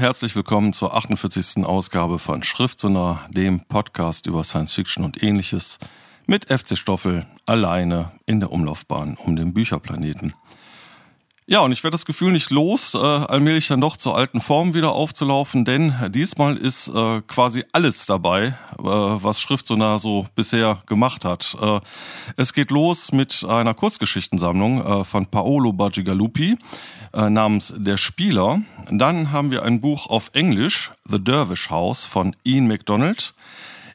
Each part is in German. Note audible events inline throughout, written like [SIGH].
Herzlich willkommen zur 48. Ausgabe von Schriftsonar, dem Podcast über Science Fiction und ähnliches mit FC Stoffel alleine in der Umlaufbahn um den Bücherplaneten. Ja, und ich werde das Gefühl nicht los, äh, allmählich dann doch zur alten Form wieder aufzulaufen, denn diesmal ist äh, quasi alles dabei, äh, was Schriftsonar so bisher gemacht hat. Äh, es geht los mit einer Kurzgeschichtensammlung äh, von Paolo Bagigalupi äh, namens Der Spieler. Dann haben wir ein Buch auf Englisch, The Dervish House von Ian MacDonald.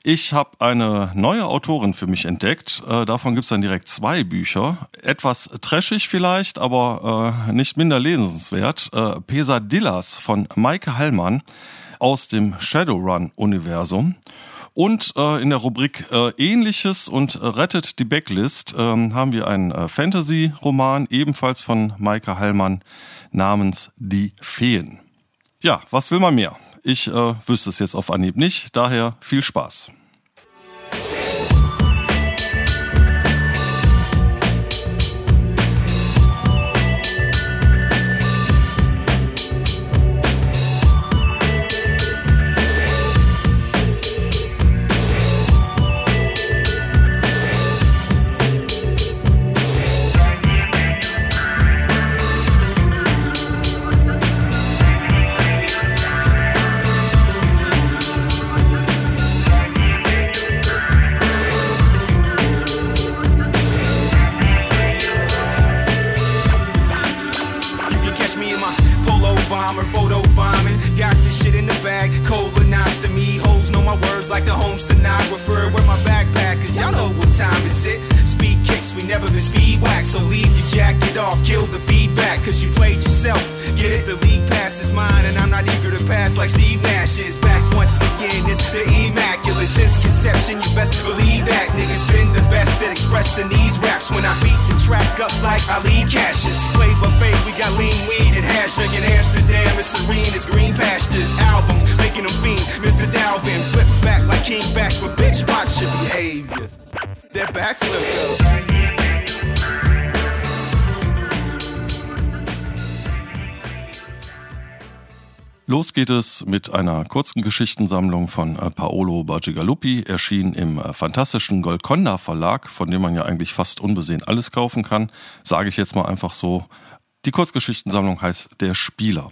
Ich habe eine neue Autorin für mich entdeckt. Äh, davon gibt es dann direkt zwei Bücher. Etwas trashig vielleicht, aber äh, nicht minder lesenswert. Äh, Pesadillas von Maike Hallmann aus dem Shadowrun-Universum. Und äh, in der Rubrik äh, Ähnliches und Rettet die Backlist äh, haben wir einen äh, Fantasy-Roman, ebenfalls von Maike Hallmann, namens Die Feen. Ja, was will man mehr? Ich äh, wüsste es jetzt auf Anhieb nicht, daher viel Spaß. Geht es mit einer kurzen Geschichtensammlung von äh, Paolo Bagigalupi, erschien im äh, fantastischen Golconda Verlag, von dem man ja eigentlich fast unbesehen alles kaufen kann. Sage ich jetzt mal einfach so. Die Kurzgeschichtensammlung heißt Der Spieler.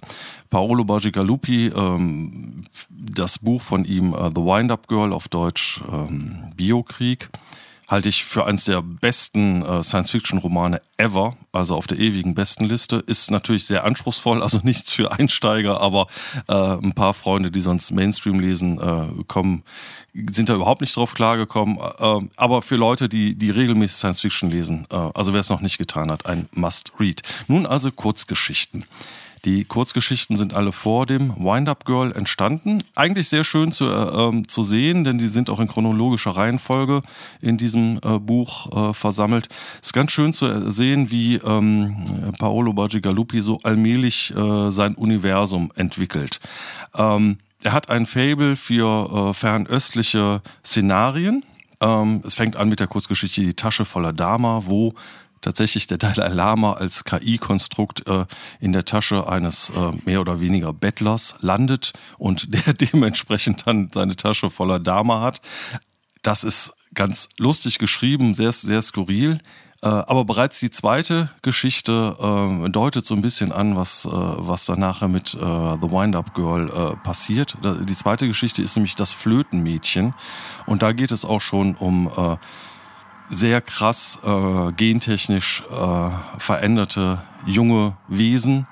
Paolo Bagigalupi, ähm, das Buch von ihm äh, The Wind-Up Girl auf Deutsch ähm, Biokrieg, halte ich für eines der besten äh, Science-Fiction-Romane ever, also auf der ewigen Bestenliste. Ist natürlich sehr anspruchsvoll, also [LAUGHS] nichts für Einsteiger, aber äh, ein paar Freunde, die sonst Mainstream lesen, äh, kommen, sind da überhaupt nicht drauf klargekommen. Äh, aber für Leute, die, die regelmäßig Science-Fiction lesen, äh, also wer es noch nicht getan hat, ein Must-Read. Nun also Kurzgeschichten. Die Kurzgeschichten sind alle vor dem Wind-Up Girl entstanden. Eigentlich sehr schön zu, äh, ähm, zu sehen, denn die sind auch in chronologischer Reihenfolge in diesem äh, Buch äh, versammelt. Es ist ganz schön zu sehen, wie ähm, Paolo Bagigalupi so allmählich äh, sein Universum entwickelt. Ähm, er hat ein Fable für äh, fernöstliche Szenarien. Ähm, es fängt an mit der Kurzgeschichte Die Tasche voller Dama, wo tatsächlich der Dalai Lama als KI-Konstrukt äh, in der Tasche eines äh, mehr oder weniger Bettlers landet und [LAUGHS] der dementsprechend dann seine Tasche voller Dama hat. Das ist ganz lustig geschrieben, sehr, sehr skurril. Äh, aber bereits die zweite Geschichte äh, deutet so ein bisschen an, was, äh, was dann nachher mit äh, The Wind-Up Girl äh, passiert. Die zweite Geschichte ist nämlich das Flötenmädchen. Und da geht es auch schon um sehr krass äh, gentechnisch äh, veränderte junge Wesen,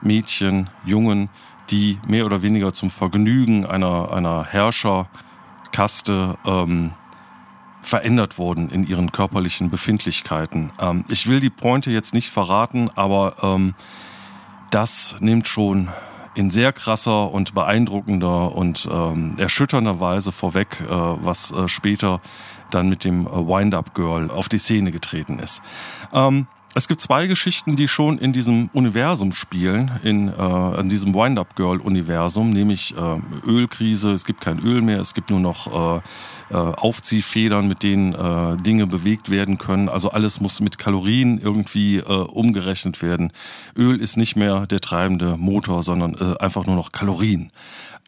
Mädchen, Jungen, die mehr oder weniger zum Vergnügen einer, einer Herrscherkaste ähm, verändert wurden in ihren körperlichen Befindlichkeiten. Ähm, ich will die Pointe jetzt nicht verraten, aber ähm, das nimmt schon in sehr krasser und beeindruckender und ähm, erschütternder Weise vorweg, äh, was äh, später dann mit dem äh, Wind-Up Girl auf die Szene getreten ist. Ähm, Es gibt zwei Geschichten, die schon in diesem Universum spielen, in, äh, in diesem Wind-Up-Girl-Universum, nämlich äh, Ölkrise, es gibt kein Öl mehr, es gibt nur noch äh, äh, Aufziehfedern, mit denen äh, Dinge bewegt werden können. Also alles muss mit Kalorien irgendwie äh, umgerechnet werden. Öl ist nicht mehr der treibende Motor, sondern äh, einfach nur noch Kalorien.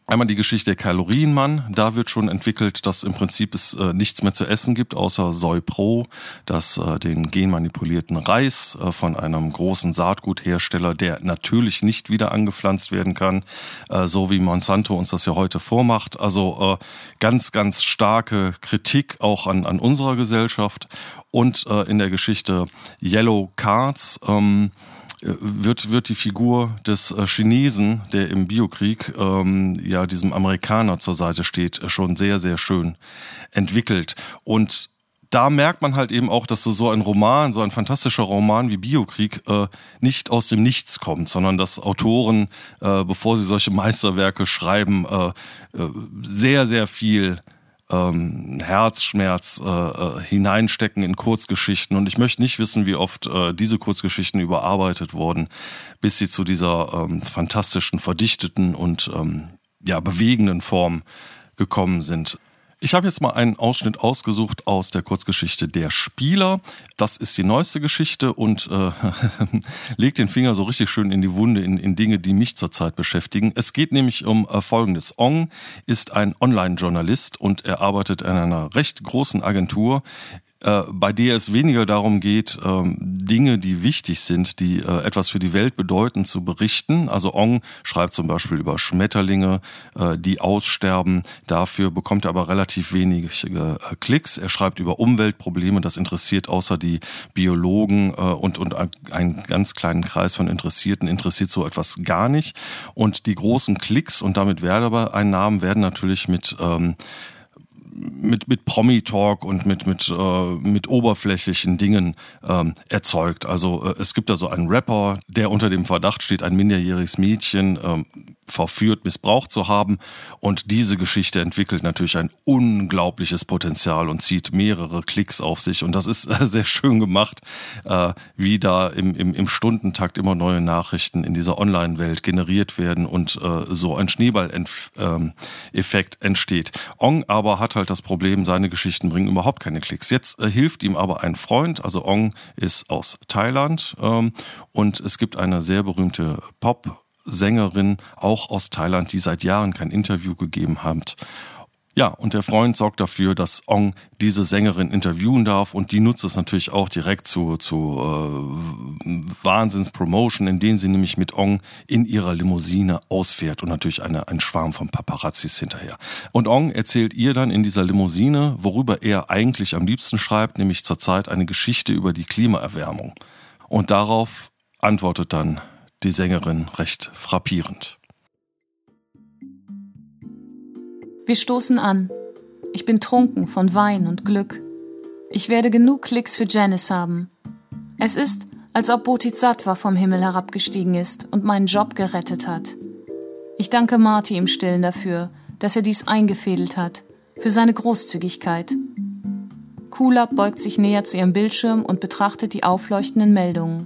Einmal die Geschichte der Kalorienmann. Da wird schon entwickelt, dass im Prinzip es äh, nichts mehr zu essen gibt, außer Soy Pro, das äh, den genmanipulierten Reis äh, von einem großen Saatguthersteller, der natürlich nicht wieder angepflanzt werden kann, äh, so wie Monsanto uns das ja heute vormacht. Also äh, ganz, ganz starke Kritik auch an, an unserer Gesellschaft und äh, in der Geschichte Yellow Cards. Ähm, wird, wird die Figur des äh, Chinesen, der im Biokrieg ähm, ja diesem Amerikaner zur Seite steht, schon sehr, sehr schön entwickelt. Und da merkt man halt eben auch, dass so, so ein Roman, so ein fantastischer Roman wie Biokrieg äh, nicht aus dem Nichts kommt, sondern dass Autoren, äh, bevor sie solche Meisterwerke schreiben, äh, äh, sehr, sehr viel ähm, Herzschmerz äh, äh, hineinstecken in Kurzgeschichten. Und ich möchte nicht wissen, wie oft äh, diese Kurzgeschichten überarbeitet wurden, bis sie zu dieser ähm, fantastischen, verdichteten und ähm, ja, bewegenden Form gekommen sind. Ich habe jetzt mal einen Ausschnitt ausgesucht aus der Kurzgeschichte Der Spieler. Das ist die neueste Geschichte und äh, [LAUGHS] legt den Finger so richtig schön in die Wunde, in, in Dinge, die mich zurzeit beschäftigen. Es geht nämlich um äh, Folgendes. Ong ist ein Online-Journalist und er arbeitet in einer recht großen Agentur, äh, bei der es weniger darum geht, ähm, Dinge, die wichtig sind, die äh, etwas für die Welt bedeuten, zu berichten. Also Ong schreibt zum Beispiel über Schmetterlinge, äh, die aussterben. Dafür bekommt er aber relativ wenige Klicks. Er schreibt über Umweltprobleme. Das interessiert außer die Biologen und, und einen ganz kleinen Kreis von Interessierten interessiert so etwas gar nicht. Und die großen Klicks und damit Werbeeinnahmen werden natürlich mit ähm, mit, mit Promi-Talk und mit, mit, äh, mit oberflächlichen Dingen ähm, erzeugt. Also äh, es gibt da so einen Rapper, der unter dem Verdacht steht, ein minderjähriges Mädchen ähm, verführt, missbraucht zu haben. Und diese Geschichte entwickelt natürlich ein unglaubliches Potenzial und zieht mehrere Klicks auf sich. Und das ist äh, sehr schön gemacht, äh, wie da im, im, im Stundentakt immer neue Nachrichten in dieser Online-Welt generiert werden und äh, so ein Schneeball-Effekt ähm, entsteht. Ong aber hat halt das Problem, seine Geschichten bringen überhaupt keine Klicks. Jetzt äh, hilft ihm aber ein Freund, also Ong ist aus Thailand ähm, und es gibt eine sehr berühmte Pop- Sängerin, auch aus Thailand, die seit Jahren kein Interview gegeben hat. Ja, und der Freund sorgt dafür, dass Ong diese Sängerin interviewen darf und die nutzt es natürlich auch direkt zu, zu äh, Wahnsinns-Promotion, indem sie nämlich mit Ong in ihrer Limousine ausfährt und natürlich eine, ein Schwarm von Paparazzis hinterher. Und Ong erzählt ihr dann in dieser Limousine, worüber er eigentlich am liebsten schreibt, nämlich zurzeit eine Geschichte über die Klimaerwärmung. Und darauf antwortet dann die Sängerin recht frappierend. Wir stoßen an. Ich bin trunken von Wein und Glück. Ich werde genug Klicks für Janice haben. Es ist, als ob Bodhisattva vom Himmel herabgestiegen ist und meinen Job gerettet hat. Ich danke Marty im Stillen dafür, dass er dies eingefädelt hat, für seine Großzügigkeit. Kulab beugt sich näher zu ihrem Bildschirm und betrachtet die aufleuchtenden Meldungen.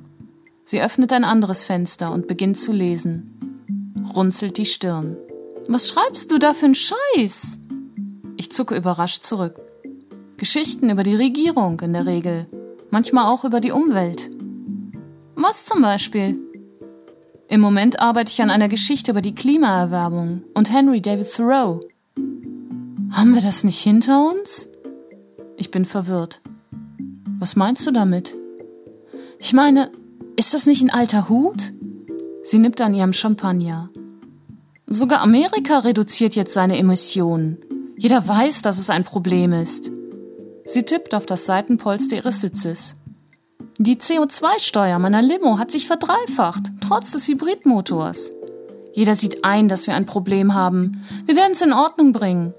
Sie öffnet ein anderes Fenster und beginnt zu lesen. Runzelt die Stirn. Was schreibst du da für einen Scheiß? Ich zucke überrascht zurück. Geschichten über die Regierung in der Regel. Manchmal auch über die Umwelt. Was zum Beispiel? Im Moment arbeite ich an einer Geschichte über die Klimaerwärmung und Henry David Thoreau. Haben wir das nicht hinter uns? Ich bin verwirrt. Was meinst du damit? Ich meine, ist das nicht ein alter Hut? Sie nippt an ihrem Champagner. Sogar Amerika reduziert jetzt seine Emissionen. Jeder weiß, dass es ein Problem ist. Sie tippt auf das Seitenpolster ihres Sitzes. Die CO2-Steuer meiner Limo hat sich verdreifacht, trotz des Hybridmotors. Jeder sieht ein, dass wir ein Problem haben. Wir werden es in Ordnung bringen.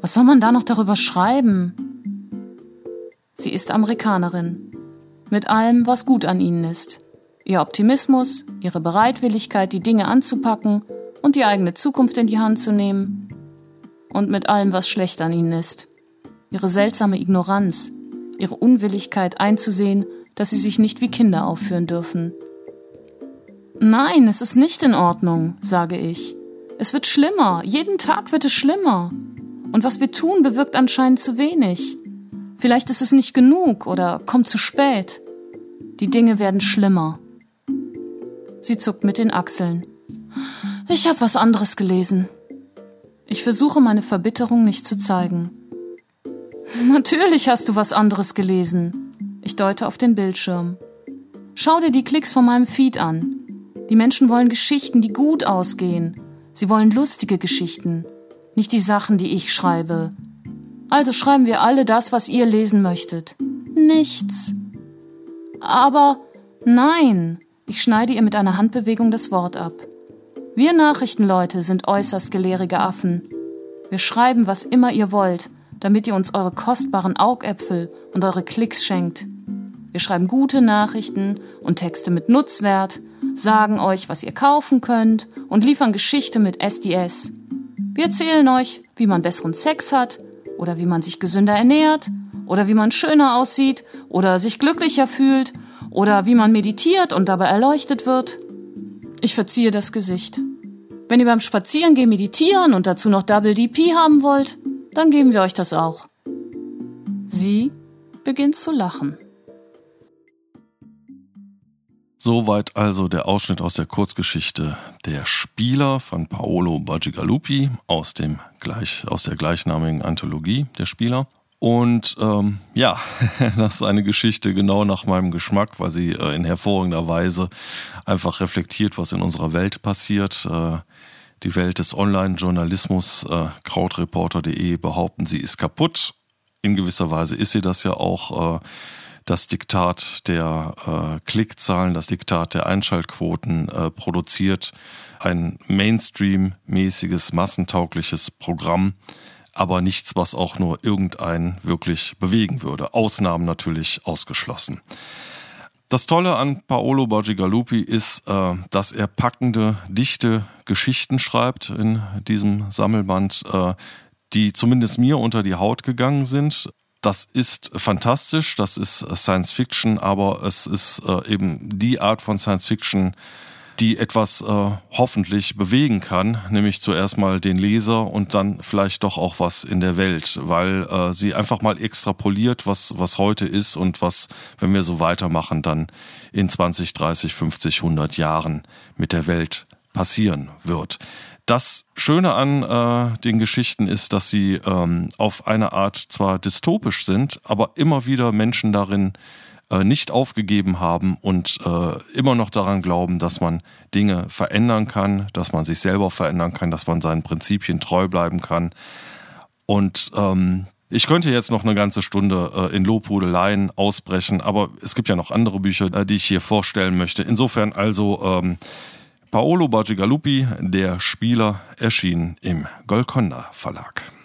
Was soll man da noch darüber schreiben? Sie ist Amerikanerin. Mit allem, was gut an ihnen ist. Ihr Optimismus, ihre Bereitwilligkeit, die Dinge anzupacken und die eigene Zukunft in die Hand zu nehmen. Und mit allem, was schlecht an ihnen ist. Ihre seltsame Ignoranz, ihre Unwilligkeit einzusehen, dass sie sich nicht wie Kinder aufführen dürfen. Nein, es ist nicht in Ordnung, sage ich. Es wird schlimmer, jeden Tag wird es schlimmer. Und was wir tun, bewirkt anscheinend zu wenig. Vielleicht ist es nicht genug oder kommt zu spät. Die Dinge werden schlimmer. Sie zuckt mit den Achseln. Ich habe was anderes gelesen. Ich versuche meine Verbitterung nicht zu zeigen. Natürlich hast du was anderes gelesen. Ich deute auf den Bildschirm. Schau dir die Klicks von meinem Feed an. Die Menschen wollen Geschichten, die gut ausgehen. Sie wollen lustige Geschichten, nicht die Sachen, die ich schreibe. Also schreiben wir alle das, was ihr lesen möchtet. Nichts. Aber nein, ich schneide ihr mit einer Handbewegung das Wort ab. Wir Nachrichtenleute sind äußerst gelehrige Affen. Wir schreiben, was immer ihr wollt, damit ihr uns eure kostbaren Augäpfel und eure Klicks schenkt. Wir schreiben gute Nachrichten und Texte mit Nutzwert, sagen euch, was ihr kaufen könnt und liefern Geschichte mit SDS. Wir erzählen euch, wie man besseren Sex hat oder wie man sich gesünder ernährt oder wie man schöner aussieht oder sich glücklicher fühlt oder wie man meditiert und dabei erleuchtet wird. Ich verziehe das Gesicht. Wenn ihr beim Spazierengehen meditieren und dazu noch Double DP haben wollt, dann geben wir euch das auch. Sie beginnt zu lachen. Soweit also der Ausschnitt aus der Kurzgeschichte Der Spieler von Paolo Bacigalupi aus, dem gleich, aus der gleichnamigen Anthologie Der Spieler. Und ähm, ja, [LAUGHS] das ist eine Geschichte genau nach meinem Geschmack, weil sie äh, in hervorragender Weise einfach reflektiert, was in unserer Welt passiert. Äh, die Welt des Online-Journalismus, äh, krautreporter.de behaupten, sie ist kaputt. In gewisser Weise ist sie das ja auch. Äh, das Diktat der äh, Klickzahlen, das Diktat der Einschaltquoten äh, produziert ein Mainstream-mäßiges, massentaugliches Programm, aber nichts, was auch nur irgendein wirklich bewegen würde. Ausnahmen natürlich ausgeschlossen. Das Tolle an Paolo Bacigalupi ist, äh, dass er packende, dichte Geschichten schreibt in diesem Sammelband, äh, die zumindest mir unter die Haut gegangen sind. Das ist fantastisch, das ist Science Fiction, aber es ist äh, eben die Art von Science Fiction, die etwas äh, hoffentlich bewegen kann, nämlich zuerst mal den Leser und dann vielleicht doch auch was in der Welt, weil äh, sie einfach mal extrapoliert, was, was heute ist und was, wenn wir so weitermachen, dann in 20, 30, 50, 100 Jahren mit der Welt passieren wird. Das Schöne an äh, den Geschichten ist, dass sie ähm, auf eine Art zwar dystopisch sind, aber immer wieder Menschen darin äh, nicht aufgegeben haben und äh, immer noch daran glauben, dass man Dinge verändern kann, dass man sich selber verändern kann, dass man seinen Prinzipien treu bleiben kann. Und ähm, ich könnte jetzt noch eine ganze Stunde äh, in Lobhudeleien ausbrechen, aber es gibt ja noch andere Bücher, äh, die ich hier vorstellen möchte. Insofern also ähm, Paolo Bacigalupi, der Spieler, erschien im Golconda Verlag.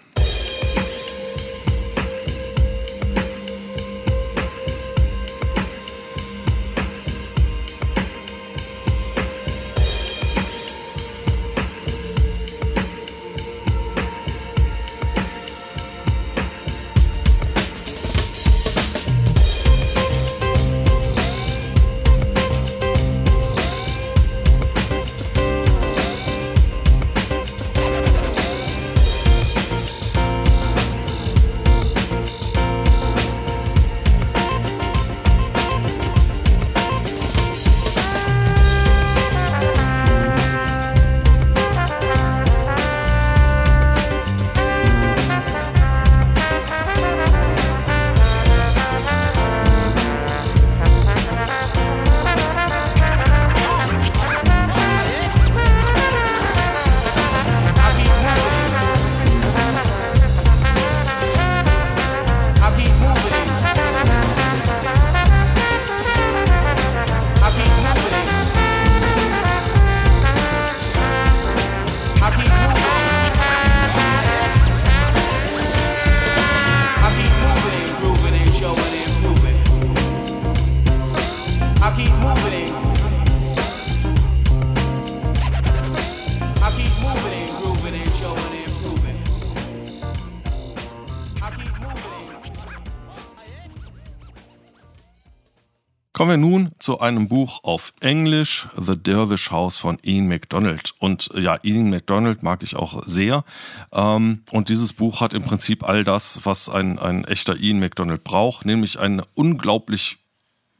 Wir nun zu einem Buch auf Englisch, The Dervish House von Ian MacDonald. Und ja, Ian MacDonald mag ich auch sehr. Ähm, und dieses Buch hat im Prinzip all das, was ein, ein echter Ian MacDonald braucht, nämlich eine unglaublich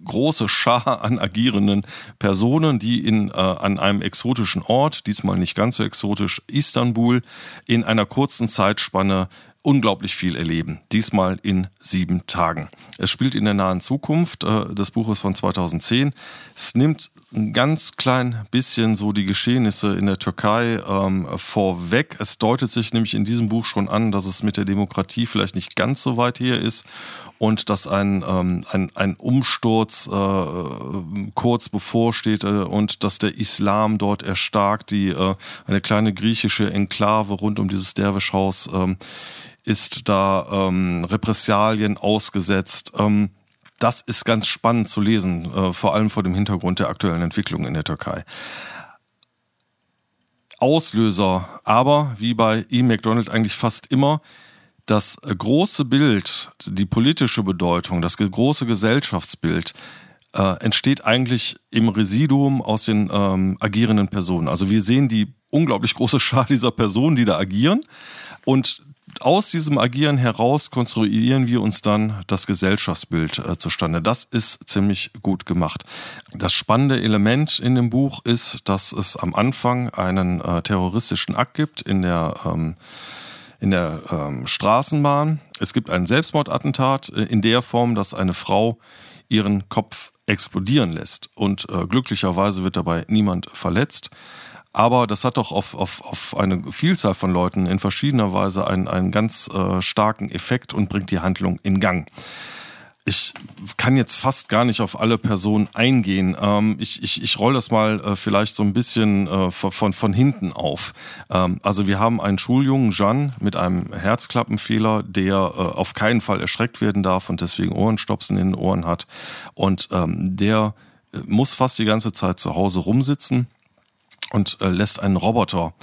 große Schar an agierenden Personen, die in, äh, an einem exotischen Ort, diesmal nicht ganz so exotisch, Istanbul, in einer kurzen Zeitspanne unglaublich viel erleben. Diesmal in sieben Tagen. Es spielt in der nahen Zukunft. Äh, das Buch ist von 2010. Es nimmt ein ganz klein bisschen so die Geschehnisse in der Türkei ähm, vorweg. Es deutet sich nämlich in diesem Buch schon an, dass es mit der Demokratie vielleicht nicht ganz so weit her ist und dass ein, ähm, ein, ein Umsturz äh, kurz bevorsteht äh, und dass der Islam dort erstarkt, die äh, eine kleine griechische Enklave rund um dieses Derwischhaus ähm, ist da ähm, Repressalien ausgesetzt. Ähm, das ist ganz spannend zu lesen, äh, vor allem vor dem Hintergrund der aktuellen Entwicklung in der Türkei. Auslöser, aber wie bei E. McDonald eigentlich fast immer, das große Bild, die politische Bedeutung, das große Gesellschaftsbild äh, entsteht eigentlich im Residuum aus den ähm, agierenden Personen. Also wir sehen die unglaublich große Schar dieser Personen, die da agieren. Und aus diesem Agieren heraus konstruieren wir uns dann das Gesellschaftsbild äh, zustande. Das ist ziemlich gut gemacht. Das spannende Element in dem Buch ist, dass es am Anfang einen äh, terroristischen Akt gibt in der ähm, in der ähm, Straßenbahn. Es gibt ein Selbstmordattentat äh, in der Form, dass eine Frau ihren Kopf explodieren lässt und äh, glücklicherweise wird dabei niemand verletzt. Aber das hat doch auf, auf, auf eine Vielzahl von Leuten in verschiedener Weise einen, einen ganz äh, starken Effekt und bringt die Handlung in Gang. Ich kann jetzt fast gar nicht auf alle Personen eingehen. Ähm, ich ich, ich roll das mal äh, vielleicht so ein bisschen äh, von, von hinten auf. Ähm, also wir haben einen Schuljungen, Jeanne, mit einem Herzklappenfehler, der äh, auf keinen Fall erschreckt werden darf und deswegen Ohrenstopsen in den Ohren hat. Und ähm, der äh, muss fast die ganze Zeit zu Hause rumsitzen und äh, lässt einen Roboter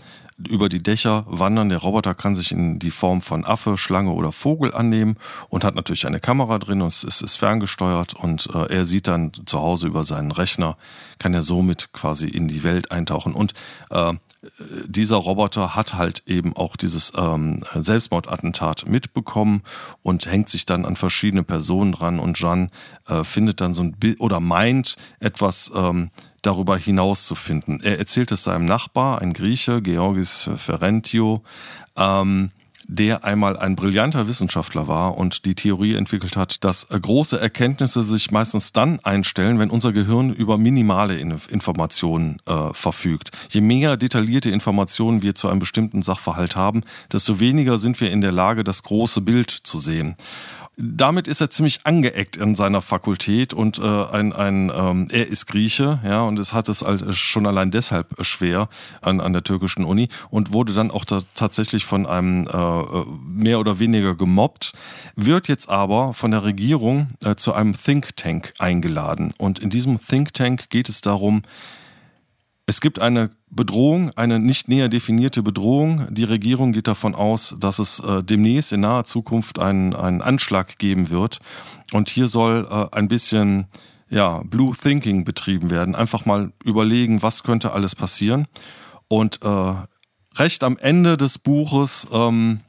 über die Dächer wandern. Der Roboter kann sich in die Form von Affe, Schlange oder Vogel annehmen und hat natürlich eine Kamera drin und es ist ferngesteuert und äh, er sieht dann zu Hause über seinen Rechner, kann er somit quasi in die Welt eintauchen. Und äh, dieser Roboter hat halt eben auch dieses ähm, Selbstmordattentat mitbekommen und hängt sich dann an verschiedene Personen dran und Jeanne äh, findet dann so ein Bild oder meint etwas ähm, darüber hinaus zu finden. Er erzählt es seinem Nachbar, ein Grieche, Georgis Ferentio, ähm, der einmal ein brillanter Wissenschaftler war und die Theorie entwickelt hat, dass große Erkenntnisse sich meistens dann einstellen, wenn unser Gehirn über minimale Informationen äh, verfügt. Je mehr detaillierte Informationen wir zu einem bestimmten Sachverhalt haben, desto weniger sind wir in der Lage, das große Bild zu sehen damit ist er ziemlich angeeckt in seiner Fakultät und äh, ein, ein ähm, er ist Grieche, ja, und es hat es halt schon allein deshalb schwer an, an der türkischen Uni und wurde dann auch da tatsächlich von einem äh, mehr oder weniger gemobbt, wird jetzt aber von der Regierung äh, zu einem Think Tank eingeladen. Und in diesem Think Tank geht es darum, es gibt eine Bedrohung, eine nicht näher definierte Bedrohung. Die Regierung geht davon aus, dass es äh, demnächst in naher Zukunft einen, einen Anschlag geben wird. Und hier soll äh, ein bisschen ja, Blue Thinking betrieben werden. Einfach mal überlegen, was könnte alles passieren. Und äh, recht am Ende des Buches, ähm,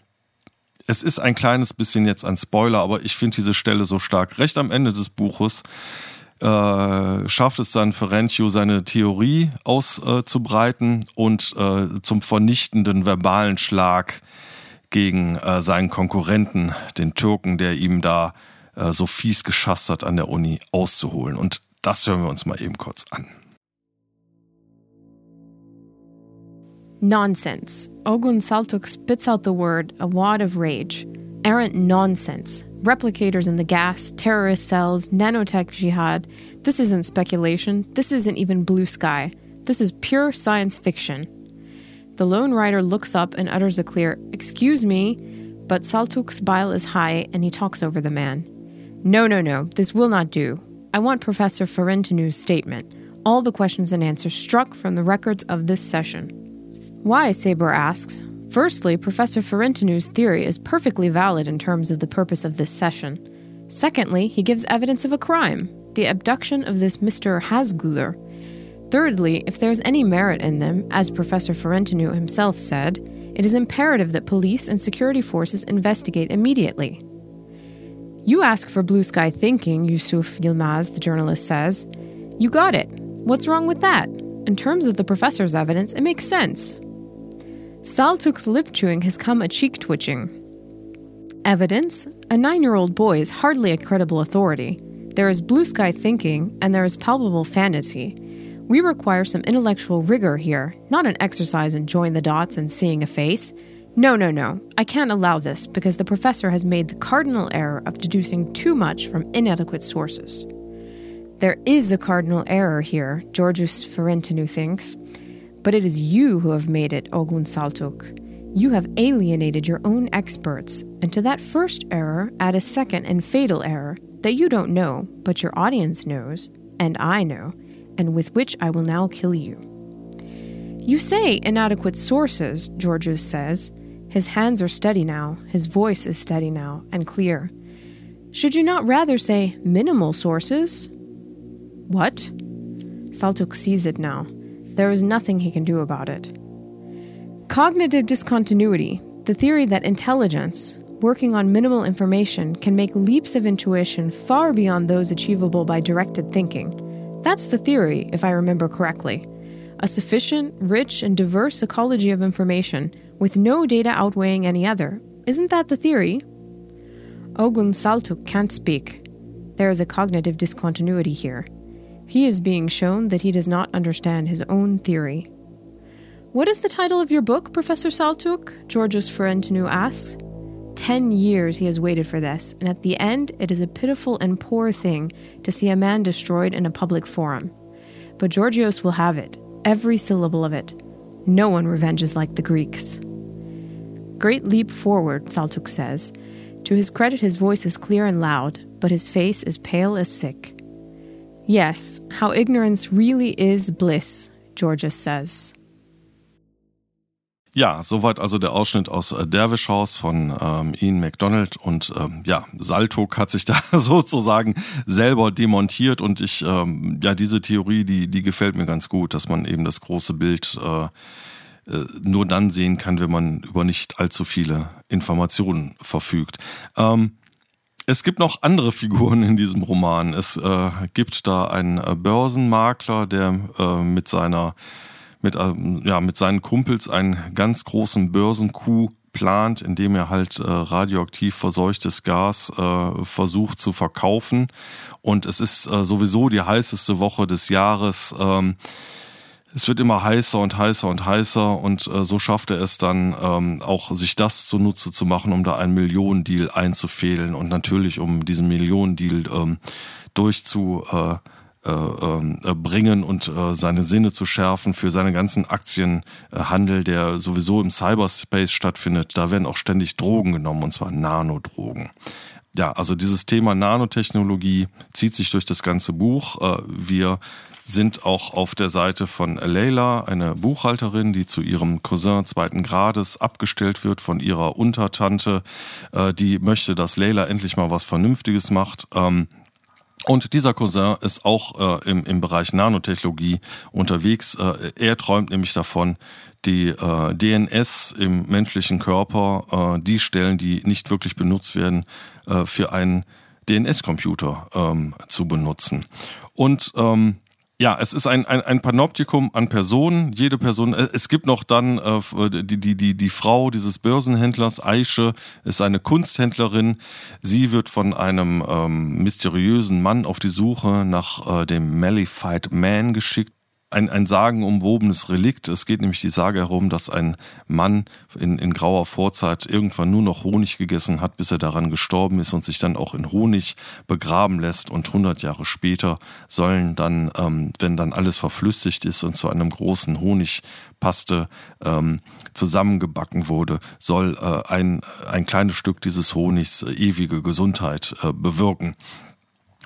es ist ein kleines bisschen jetzt ein Spoiler, aber ich finde diese Stelle so stark. Recht am Ende des Buches äh, schafft es dann Ferentio seine Theorie auszubreiten und äh, zum vernichtenden verbalen Schlag gegen äh, seinen Konkurrenten, den Türken, der ihm da so fies geschasst hat an der Uni, auszuholen. Und das hören wir uns mal eben kurz an. Nonsense. Ogun Saltuk spits out the word, a wad of rage. Errant nonsense. replicators in the gas, terrorist cells, nanotech jihad. This isn't speculation. This isn't even blue sky. This is pure science fiction. The lone rider looks up and utters a clear, Excuse me, but Saltuk's bile is high and he talks over the man. No, no, no, this will not do. I want Professor Ferentinu's statement, all the questions and answers struck from the records of this session. Why? Saber asks. Firstly, Professor Ferentinu's theory is perfectly valid in terms of the purpose of this session. Secondly, he gives evidence of a crime. the abduction of this Mr. Hasguler. Thirdly, if there's any merit in them, as Professor Ferentinu himself said, it is imperative that police and security forces investigate immediately. You ask for blue sky thinking, Yusuf Yilmaz, the journalist says. You got it. What's wrong with that? In terms of the professor's evidence, it makes sense. Saltuk's lip chewing has come a cheek twitching. Evidence? A nine year old boy is hardly a credible authority. There is blue sky thinking, and there is palpable fantasy. We require some intellectual rigor here, not an exercise in join the dots and seeing a face. No, no, no. I can't allow this because the professor has made the cardinal error of deducing too much from inadequate sources. There is a cardinal error here, Georgius Ferentinu thinks, but it is you who have made it, Ogun Saltuk. You have alienated your own experts, and to that first error add a second and fatal error that you don't know, but your audience knows, and I know, and with which I will now kill you. You say inadequate sources, Georgius says. His hands are steady now, his voice is steady now, and clear. Should you not rather say minimal sources? What? Saltuk sees it now. There is nothing he can do about it. Cognitive discontinuity, the theory that intelligence, working on minimal information, can make leaps of intuition far beyond those achievable by directed thinking that's the theory, if I remember correctly. A sufficient, rich, and diverse ecology of information, with no data outweighing any other. Isn't that the theory? Ogun Saltuk can't speak. There is a cognitive discontinuity here. He is being shown that he does not understand his own theory. What is the title of your book, Professor Saltuk? Georgios Ferentinu asks. Ten years he has waited for this, and at the end, it is a pitiful and poor thing to see a man destroyed in a public forum. But Georgios will have it, every syllable of it. No one revenges like the Greeks. Great leap forward, Saltuk says. To his credit, his voice is clear and loud, but his face is pale as sick. Yes, how ignorance really is bliss, Georgios says. Ja, soweit also der Ausschnitt aus äh, House von ähm, Ian McDonald und ähm, ja, Saltok hat sich [LAUGHS] da sozusagen selber demontiert und ich, ähm, ja, diese Theorie, die, die gefällt mir ganz gut, dass man eben das große Bild äh, äh, nur dann sehen kann, wenn man über nicht allzu viele Informationen verfügt. Ähm, es gibt noch andere Figuren in diesem Roman. Es äh, gibt da einen äh, Börsenmakler, der äh, mit seiner mit, ähm, ja, mit seinen Kumpels einen ganz großen Börsenkuh plant, indem er halt äh, radioaktiv verseuchtes Gas äh, versucht zu verkaufen. Und es ist äh, sowieso die heißeste Woche des Jahres. Ähm, es wird immer heißer und heißer und heißer und äh, so schafft er es dann ähm, auch, sich das zunutze zu machen, um da einen Millionendeal einzufädeln und natürlich um diesen Millionendeal ähm, durchzu äh, äh, ähm, äh, bringen und äh, seine Sinne zu schärfen für seine ganzen Aktienhandel, der sowieso im Cyberspace stattfindet. Da werden auch ständig Drogen genommen, und zwar Nanodrogen. Ja, also dieses Thema Nanotechnologie zieht sich durch das ganze Buch. Wir sind auch auf der Seite von Leila, eine Buchhalterin, die zu ihrem Cousin zweiten Grades abgestellt wird von ihrer Untertante. Die möchte, dass Leila endlich mal was Vernünftiges macht. Ähm, und dieser Cousin ist auch äh, im, im Bereich Nanotechnologie unterwegs. Äh, er träumt nämlich davon, die äh, DNS im menschlichen Körper, äh, die Stellen, die nicht wirklich benutzt werden, äh, für einen DNS-Computer ähm, zu benutzen. Und ähm, ja, es ist ein, ein, ein Panoptikum an Personen. Jede Person, äh, es gibt noch dann äh, die, die, die, die Frau dieses Börsenhändlers, Aische, ist eine Kunsthändlerin. Sie wird von einem ähm, mysteriösen Mann auf die Suche nach äh, dem Malified Man geschickt ein, ein sagenumwobenes Relikt. Es geht nämlich die Sage herum, dass ein Mann in, in grauer Vorzeit irgendwann nur noch Honig gegessen hat, bis er daran gestorben ist und sich dann auch in Honig begraben lässt. Und 100 Jahre später sollen dann, ähm, wenn dann alles verflüssigt ist und zu einem großen Honigpaste ähm, zusammengebacken wurde, soll äh, ein, ein kleines Stück dieses Honigs äh, ewige Gesundheit äh, bewirken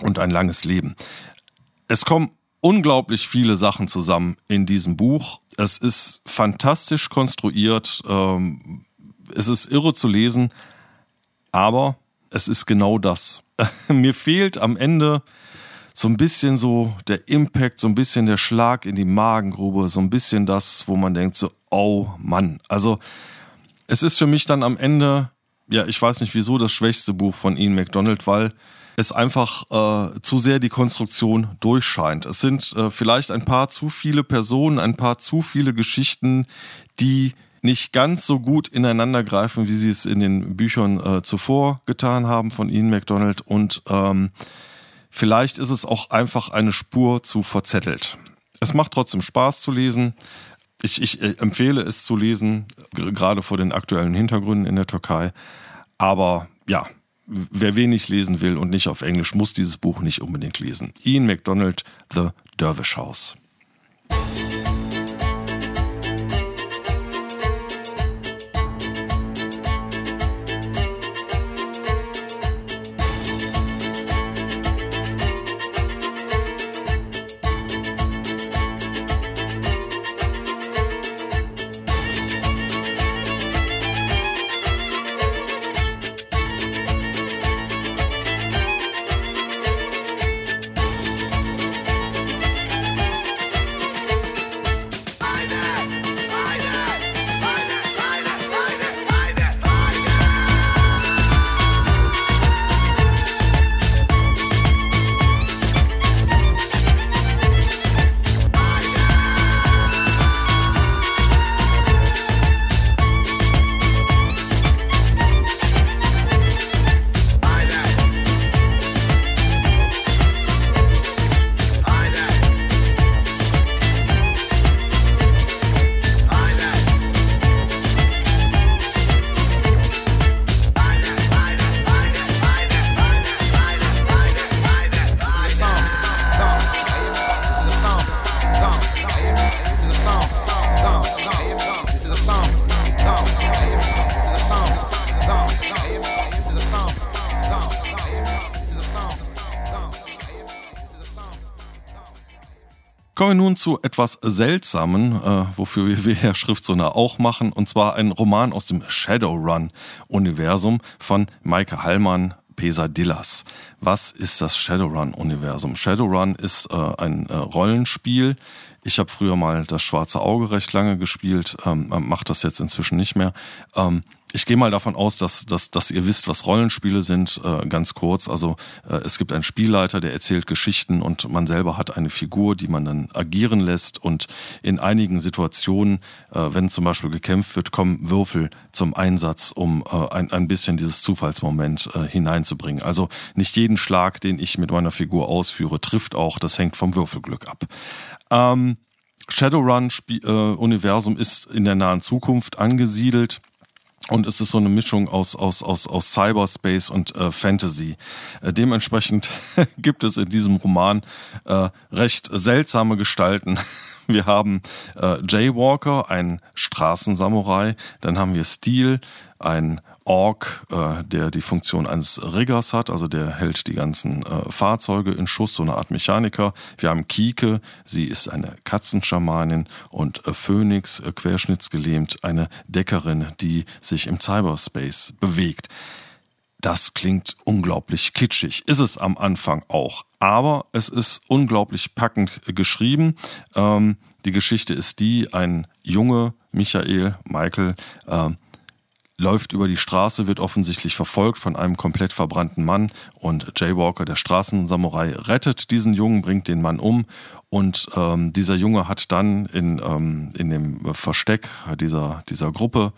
und ein langes Leben. Es kommen unglaublich viele Sachen zusammen in diesem Buch. Es ist fantastisch konstruiert. Ähm, es ist irre zu lesen, aber es ist genau das. [LAUGHS] Mir fehlt am Ende so ein bisschen so der Impact, so ein bisschen der Schlag in die Magengrube, so ein bisschen das, wo man denkt so, oh Mann. Also es ist für mich dann am Ende, ja, ich weiß nicht wieso, das schwächste Buch von Ian McDonald, weil es einfach äh, zu sehr die Konstruktion durchscheint. Es sind äh, vielleicht ein paar zu viele Personen, ein paar zu viele Geschichten, die nicht ganz so gut ineinander greifen, wie sie es in den Büchern äh, zuvor getan haben von Ian McDonald und ähm, Vielleicht ist es auch einfach eine Spur zu verzettelt. Es macht trotzdem Spaß zu lesen. Ich, ich äh, empfehle es zu lesen, gerade vor den aktuellen Hintergründen in der Türkei. Aber ja, wer wenig lesen will und nicht auf Englisch, muss dieses Buch nicht unbedingt lesen. Ian MacDonald, The Dervish House. Nun zu etwas Seltsamen, äh, wofür wir ja Schriftsonne auch machen, und zwar ein Roman aus dem Shadowrun-Universum von Maike Hallmann, Pesadillas. Was ist das Shadowrun-Universum? Shadowrun ist äh, ein äh, Rollenspiel. Ich habe früher mal das Schwarze Auge recht lange gespielt, ähm, macht das jetzt inzwischen nicht mehr. Ähm, ich gehe mal davon aus, dass, dass, dass ihr wisst, was Rollenspiele sind, äh, ganz kurz. Also äh, es gibt einen Spielleiter, der erzählt Geschichten und man selber hat eine Figur, die man dann agieren lässt und in einigen Situationen, äh, wenn zum Beispiel gekämpft wird, kommen Würfel zum Einsatz, um äh, ein, ein bisschen dieses Zufallsmoment äh, hineinzubringen. Also nicht jeden Schlag, den ich mit meiner Figur ausführe, trifft auch. Das hängt vom Würfelglück ab. Ähm, Shadowrun-Universum äh, ist in der nahen Zukunft angesiedelt. Und es ist so eine Mischung aus, aus, aus, aus Cyberspace und äh, Fantasy. Äh, dementsprechend [LAUGHS] gibt es in diesem Roman äh, recht seltsame Gestalten. Wir haben äh, Jaywalker, ein Straßensamurai. Dann haben wir Steel, ein Ork, äh, der die Funktion eines Riggers hat, also der hält die ganzen äh, Fahrzeuge in Schuss, so eine Art Mechaniker. Wir haben Kike, sie ist eine Katzenschamanin und äh, Phoenix, äh, querschnittsgelähmt, eine Deckerin, die sich im Cyberspace bewegt. Das klingt unglaublich kitschig, ist es am Anfang auch, aber es ist unglaublich packend geschrieben. Ähm, die Geschichte ist die, ein Junge, Michael, Michael, äh, läuft über die Straße, wird offensichtlich verfolgt von einem komplett verbrannten Mann und Jaywalker, der Straßensamurai, rettet diesen Jungen, bringt den Mann um und ähm, dieser Junge hat dann in, ähm, in dem Versteck dieser, dieser Gruppe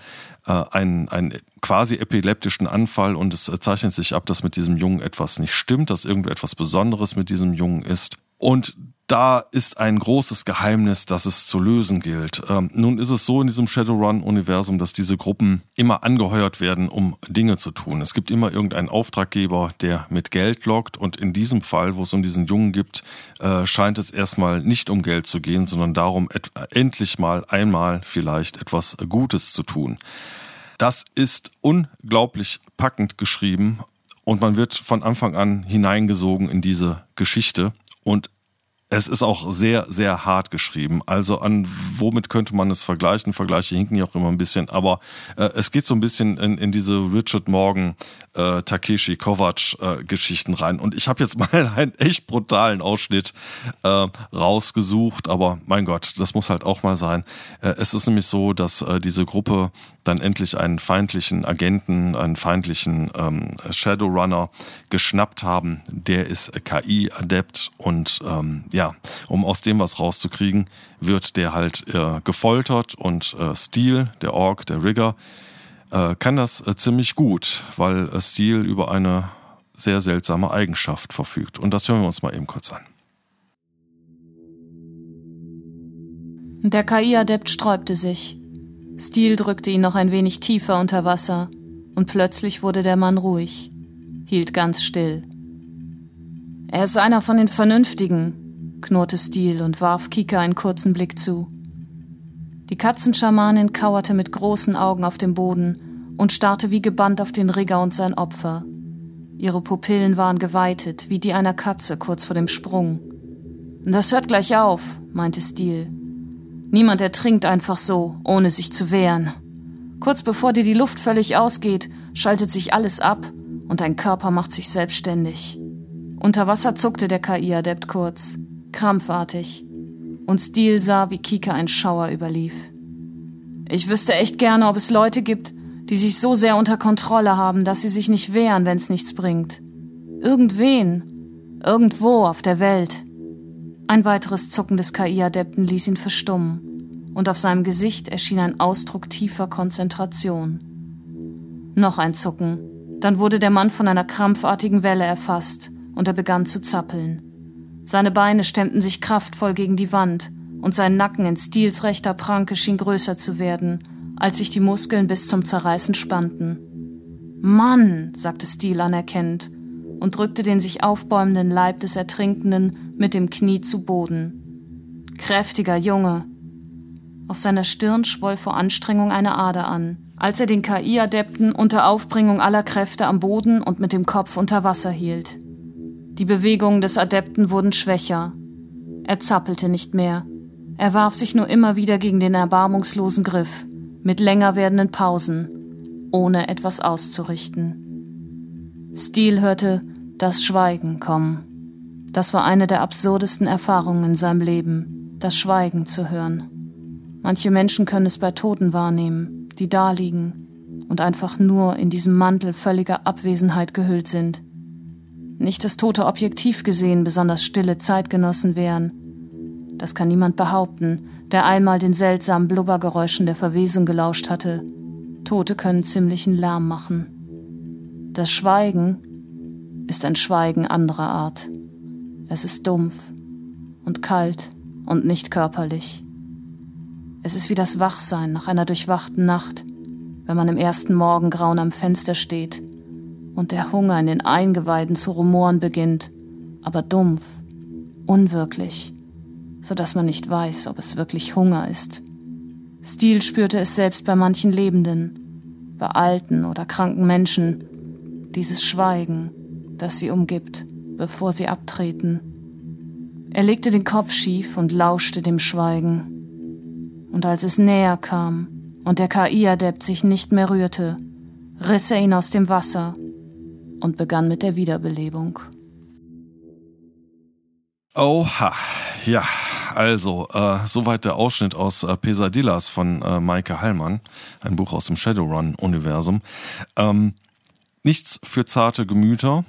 einen, einen quasi epileptischen Anfall und es zeichnet sich ab, dass mit diesem Jungen etwas nicht stimmt, dass irgendetwas Besonderes mit diesem Jungen ist. Und da ist ein großes Geheimnis, das es zu lösen gilt. Ähm, nun ist es so in diesem Shadowrun-Universum, dass diese Gruppen immer angeheuert werden, um Dinge zu tun. Es gibt immer irgendeinen Auftraggeber, der mit Geld lockt und in diesem Fall, wo es um diesen Jungen gibt, äh, scheint es erstmal nicht um Geld zu gehen, sondern darum, endlich mal einmal vielleicht etwas Gutes zu tun. Das ist unglaublich packend geschrieben und man wird von Anfang an hineingesogen in diese Geschichte und es ist auch sehr, sehr hart geschrieben. Also an womit könnte man es vergleichen? Vergleiche hinken ja auch immer ein bisschen, aber äh, es geht so ein bisschen in, in diese Richard Morgan äh, Takeshi Kovacs äh, rein. Und ich habe jetzt [LAUGHS] mal einen echt brutalen Ausschnitt äh, rausgesucht, aber mein Gott, das muss halt auch mal sein. Äh, es ist nämlich so, dass äh, diese Gruppe dann endlich einen feindlichen Agenten, einen feindlichen ähm, Shadowrunner geschnappt haben. Der ist KI-Adept und ähm, ja, um aus dem was rauszukriegen, wird der halt äh, gefoltert und äh, Steel, der Ork, der Rigger, äh, kann das äh, ziemlich gut, weil äh, Steel über eine sehr seltsame Eigenschaft verfügt. Und das hören wir uns mal eben kurz an. Der KI-Adept sträubte sich. Steel drückte ihn noch ein wenig tiefer unter Wasser und plötzlich wurde der Mann ruhig, hielt ganz still. Er ist einer von den Vernünftigen, knurrte Steel und warf Kika einen kurzen Blick zu. Die Katzenschamanin kauerte mit großen Augen auf dem Boden und starrte wie gebannt auf den Rigger und sein Opfer. Ihre Pupillen waren geweitet, wie die einer Katze kurz vor dem Sprung. Das hört gleich auf, meinte Steel. Niemand ertrinkt einfach so, ohne sich zu wehren. Kurz bevor dir die Luft völlig ausgeht, schaltet sich alles ab und dein Körper macht sich selbstständig. Unter Wasser zuckte der KI-Adept kurz, krampfartig, und Steel sah, wie Kika ein Schauer überlief. Ich wüsste echt gerne, ob es Leute gibt, die sich so sehr unter Kontrolle haben, dass sie sich nicht wehren, wenn es nichts bringt. Irgendwen, irgendwo auf der Welt. Ein weiteres Zucken des KI-Adepten ließ ihn verstummen, und auf seinem Gesicht erschien ein Ausdruck tiefer Konzentration. Noch ein Zucken, dann wurde der Mann von einer krampfartigen Welle erfasst, und er begann zu zappeln. Seine Beine stemmten sich kraftvoll gegen die Wand, und sein Nacken in Stils rechter Pranke schien größer zu werden, als sich die Muskeln bis zum Zerreißen spannten. Mann, sagte Stil anerkennend und drückte den sich aufbäumenden Leib des Ertrinkenden mit dem Knie zu Boden. Kräftiger Junge. Auf seiner Stirn schwoll vor Anstrengung eine Ader an, als er den KI-Adepten unter Aufbringung aller Kräfte am Boden und mit dem Kopf unter Wasser hielt. Die Bewegungen des Adepten wurden schwächer. Er zappelte nicht mehr. Er warf sich nur immer wieder gegen den erbarmungslosen Griff, mit länger werdenden Pausen, ohne etwas auszurichten. Steele hörte das Schweigen kommen. Das war eine der absurdesten Erfahrungen in seinem Leben, das Schweigen zu hören. Manche Menschen können es bei Toten wahrnehmen, die da liegen und einfach nur in diesem Mantel völliger Abwesenheit gehüllt sind. Nicht, dass Tote objektiv gesehen besonders stille Zeitgenossen wären. Das kann niemand behaupten, der einmal den seltsamen Blubbergeräuschen der Verwesung gelauscht hatte. Tote können ziemlichen Lärm machen. Das Schweigen ist ein Schweigen anderer Art. Es ist dumpf und kalt und nicht körperlich. Es ist wie das Wachsein nach einer durchwachten Nacht, wenn man im ersten Morgengrauen am Fenster steht und der Hunger in den Eingeweiden zu rumoren beginnt, aber dumpf, unwirklich, so dass man nicht weiß, ob es wirklich Hunger ist. Stil spürte es selbst bei manchen Lebenden, bei alten oder kranken Menschen, dieses Schweigen, das sie umgibt, bevor sie abtreten. Er legte den Kopf schief und lauschte dem Schweigen. Und als es näher kam und der KI-Adept sich nicht mehr rührte, riss er ihn aus dem Wasser und begann mit der Wiederbelebung. Oha, ja, also, äh, soweit der Ausschnitt aus äh, Pesadillas von äh, Maike Hallmann, ein Buch aus dem Shadowrun-Universum. Ähm, nichts für zarte Gemüter,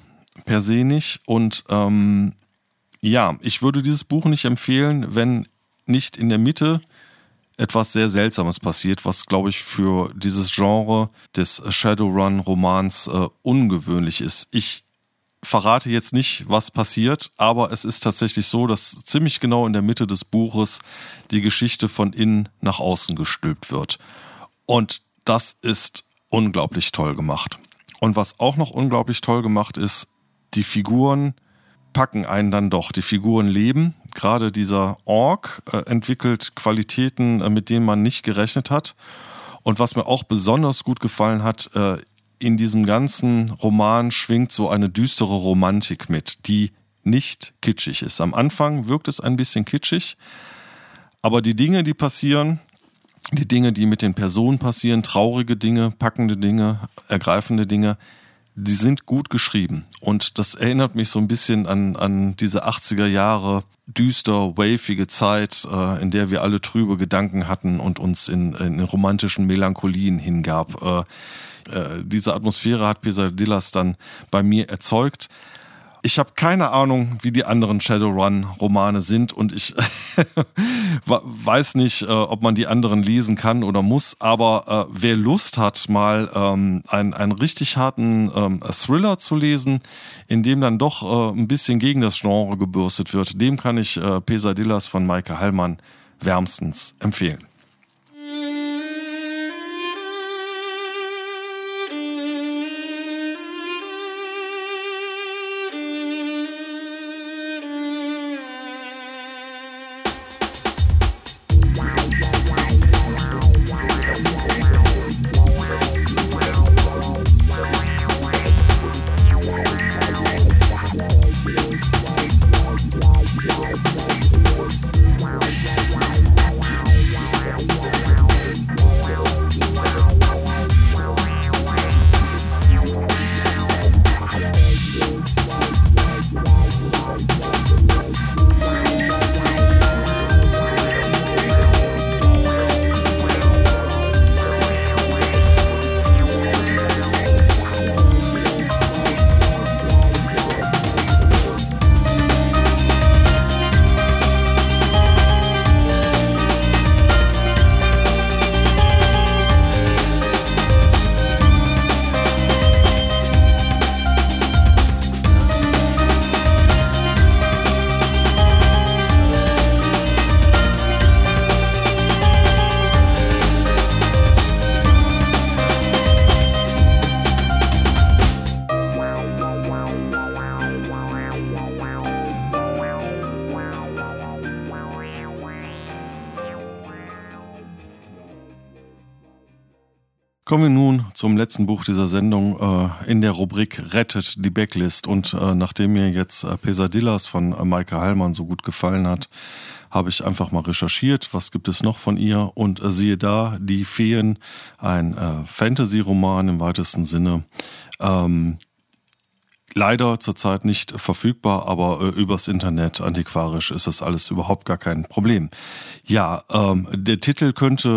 per se nicht. Und ähm, ja, ich würde dieses Buch nicht empfehlen, wenn nicht in der Mitte etwas sehr Seltsames passiert, was, glaube ich, für dieses Genre des Shadowrun-Romans äh, ungewöhnlich ist. Ich verrate jetzt nicht, was passiert, aber es ist tatsächlich so, dass ziemlich genau in der Mitte des Buches die Geschichte von innen nach außen gestülpt wird. Und das ist unglaublich toll gemacht. Und was auch noch unglaublich toll gemacht ist, die Figuren packen einen dann doch. Die Figuren leben. Gerade dieser Ork äh, entwickelt Qualitäten, äh, mit denen man nicht gerechnet hat. Und was mir auch besonders gut gefallen hat, äh, in diesem ganzen Roman schwingt so eine düstere Romantik mit, die nicht kitschig ist. Am Anfang wirkt es ein bisschen kitschig, aber die Dinge, die passieren, die Dinge, die mit den Personen passieren, traurige Dinge, packende Dinge, ergreifende Dinge, die sind gut geschrieben. Und das erinnert mich so ein bisschen an, an diese 80er Jahre düster, wavige Zeit, äh, in der wir alle trübe Gedanken hatten und uns in, in romantischen Melancholien hingab. Äh, äh, diese Atmosphäre hat Pesadillas dann bei mir erzeugt. Ich habe keine Ahnung, wie die anderen Shadowrun-Romane sind und ich [LAUGHS] weiß nicht, äh, ob man die anderen lesen kann oder muss. Aber äh, wer Lust hat, mal ähm, einen, einen richtig harten ähm, Thriller zu lesen, in dem dann doch äh, ein bisschen gegen das Genre gebürstet wird, dem kann ich äh, Pesadillas von Maike Hallmann wärmstens empfehlen. Zum letzten Buch dieser Sendung äh, in der Rubrik Rettet die Backlist. Und äh, nachdem mir jetzt äh, Pesadillas von äh, Maike Heilmann so gut gefallen hat, habe ich einfach mal recherchiert, was gibt es noch von ihr und äh, siehe da, Die Feen, ein äh, Fantasy-Roman im weitesten Sinne. Ähm, leider zurzeit nicht verfügbar, aber äh, übers Internet antiquarisch ist das alles überhaupt gar kein Problem. Ja, ähm, der Titel könnte